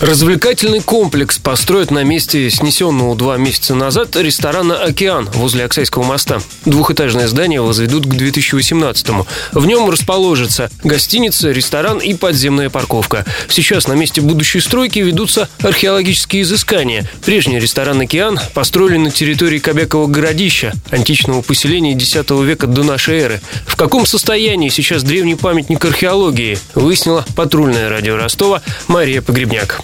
Развлекательный комплекс построят на месте снесенного два месяца назад ресторана «Океан» возле Оксайского моста. Двухэтажное здание возведут к 2018-му. В нем расположится гостиница, ресторан и подземная парковка. Сейчас на месте будущей стройки ведутся археологические изыскания. Прежний ресторан «Океан» построили на территории Кобякова городища, античного поселения X века до нашей эры. В каком состоянии сейчас древний памятник археологии, выяснила патрульное радио Ростова Мария Погребняк.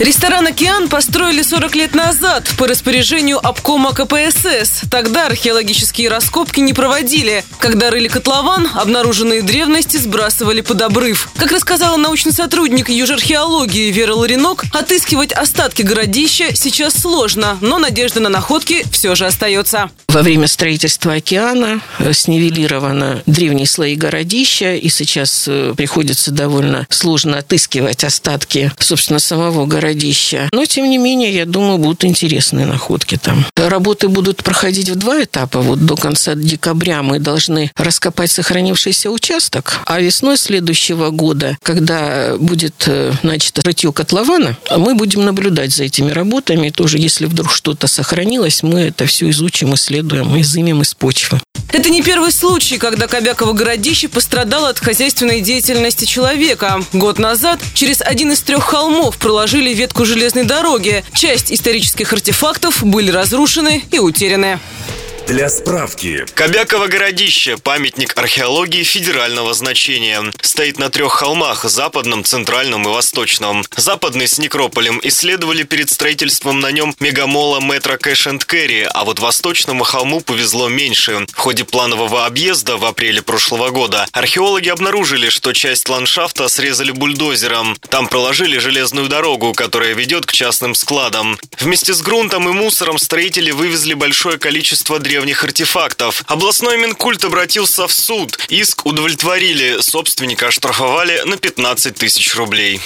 Ресторан «Океан» построили 40 лет назад по распоряжению обкома КПСС. Тогда археологические раскопки не проводили. Когда рыли котлован, обнаруженные древности сбрасывали под обрыв. Как рассказала научный сотрудник южархеологии Вера Ларинок, отыскивать остатки городища сейчас сложно, но надежда на находки все же остается. Во время строительства океана снивелированы древние слои городища, и сейчас э, приходится довольно сложно отыскивать остатки, собственно, самого городища городища. Но, тем не менее, я думаю, будут интересные находки там. Работы будут проходить в два этапа. Вот до конца декабря мы должны раскопать сохранившийся участок, а весной следующего года, когда будет э, значит, рытье котлована, мы будем наблюдать за этими работами. Тоже, если вдруг что-то сохранилось, мы это все изучим, исследуем, изымем из почвы. Это не первый случай, когда Кобяково городище пострадало от хозяйственной деятельности человека. Год назад через один из трех холмов проложили ветку железной дороги. Часть исторических артефактов были разрушены и утеряны. Для справки. Кобяково городище – памятник археологии федерального значения. Стоит на трех холмах – западном, центральном и восточном. Западный с некрополем исследовали перед строительством на нем мегамола метро Кэш энд Керри, а вот восточному холму повезло меньше. В ходе планового объезда в апреле прошлого года археологи обнаружили, что часть ландшафта срезали бульдозером. Там проложили железную дорогу, которая ведет к частным складам. Вместе с грунтом и мусором строители вывезли большое количество древних древних артефактов. Областной Минкульт обратился в суд. Иск удовлетворили, собственника оштрафовали на 15 тысяч рублей.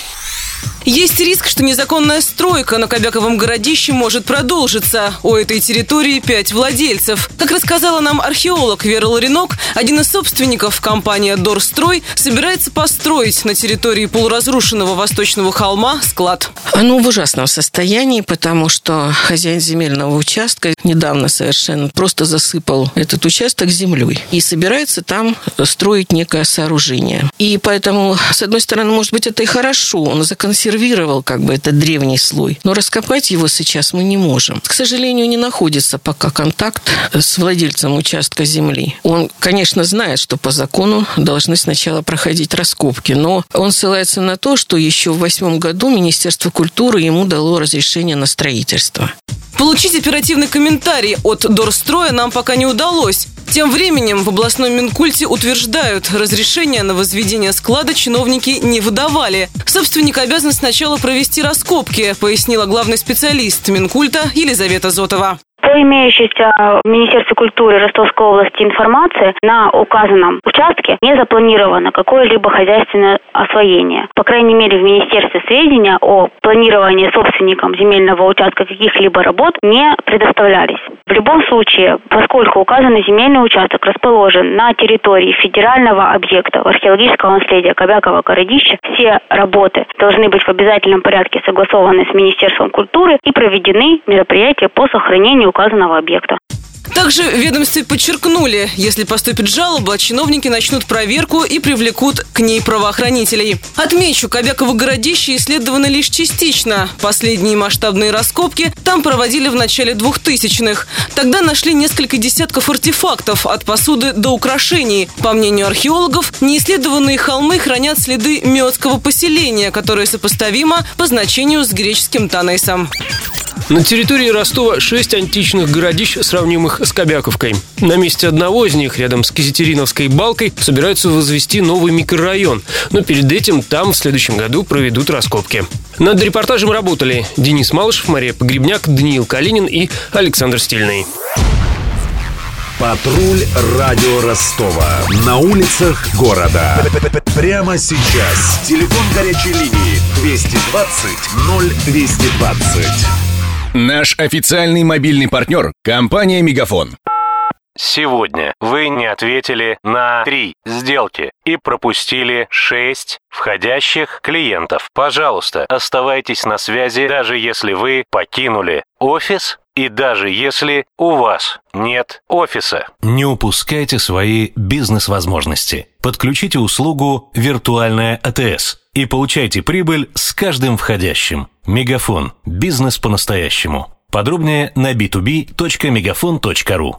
Есть риск, что незаконная стройка на Кобяковом городище может продолжиться. У этой территории пять владельцев. Как рассказала нам археолог Вера Ларинок, один из собственников, компания «Дорстрой», собирается построить на территории полуразрушенного восточного холма склад. Оно в ужасном состоянии, потому что хозяин земельного участка недавно совершенно просто засыпал этот участок землей и собирается там строить некое сооружение. И поэтому, с одной стороны, может быть, это и хорошо. Он законсервировал консервировал как бы этот древний слой. Но раскопать его сейчас мы не можем. К сожалению, не находится пока контакт с владельцем участка земли. Он, конечно, знает, что по закону должны сначала проходить раскопки, но он ссылается на то, что еще в восьмом году Министерство культуры ему дало разрешение на строительство. Получить оперативный комментарий от Дорстроя нам пока не удалось. Тем временем в областном Минкульте утверждают, разрешение на возведение склада чиновники не выдавали. Собственник обязан сначала провести раскопки, пояснила главный специалист Минкульта Елизавета Зотова. По имеющейся в Министерстве культуры Ростовской области информации, на указанном участке не запланировано какое-либо хозяйственное освоение. По крайней мере, в Министерстве сведения о планировании собственникам земельного участка каких-либо работ не предоставлялись. В любом случае, поскольку указанный земельный участок расположен на территории федерального объекта археологического наследия Кобякова городища, все работы должны быть в обязательном порядке согласованы с Министерством культуры и проведены мероприятия по сохранению указанного объекта. Также в ведомстве подчеркнули, если поступит жалоба, чиновники начнут проверку и привлекут к ней правоохранителей. Отмечу, Кобяково городище исследовано лишь частично. Последние масштабные раскопки там проводили в начале 2000-х. Тогда нашли несколько десятков артефактов, от посуды до украшений. По мнению археологов, неисследованные холмы хранят следы миотского поселения, которое сопоставимо по значению с греческим Танейсом. На территории Ростова шесть античных городищ, сравнимых с Кобяковкой. На месте одного из них, рядом с Кизетериновской балкой, собираются возвести новый микрорайон. Но перед этим там в следующем году проведут раскопки. Над репортажем работали Денис Малышев, Мария Погребняк, Даниил Калинин и Александр Стильный. Патруль радио Ростова. На улицах города. Прямо сейчас. Телефон горячей линии 220 0220. Наш официальный мобильный партнер – компания «Мегафон». Сегодня вы не ответили на три сделки и пропустили шесть входящих клиентов. Пожалуйста, оставайтесь на связи, даже если вы покинули офис и даже если у вас нет офиса. Не упускайте свои бизнес-возможности. Подключите услугу «Виртуальная АТС» и получайте прибыль с каждым входящим. Мегафон. Бизнес по-настоящему. Подробнее на b2b.мегафон.ру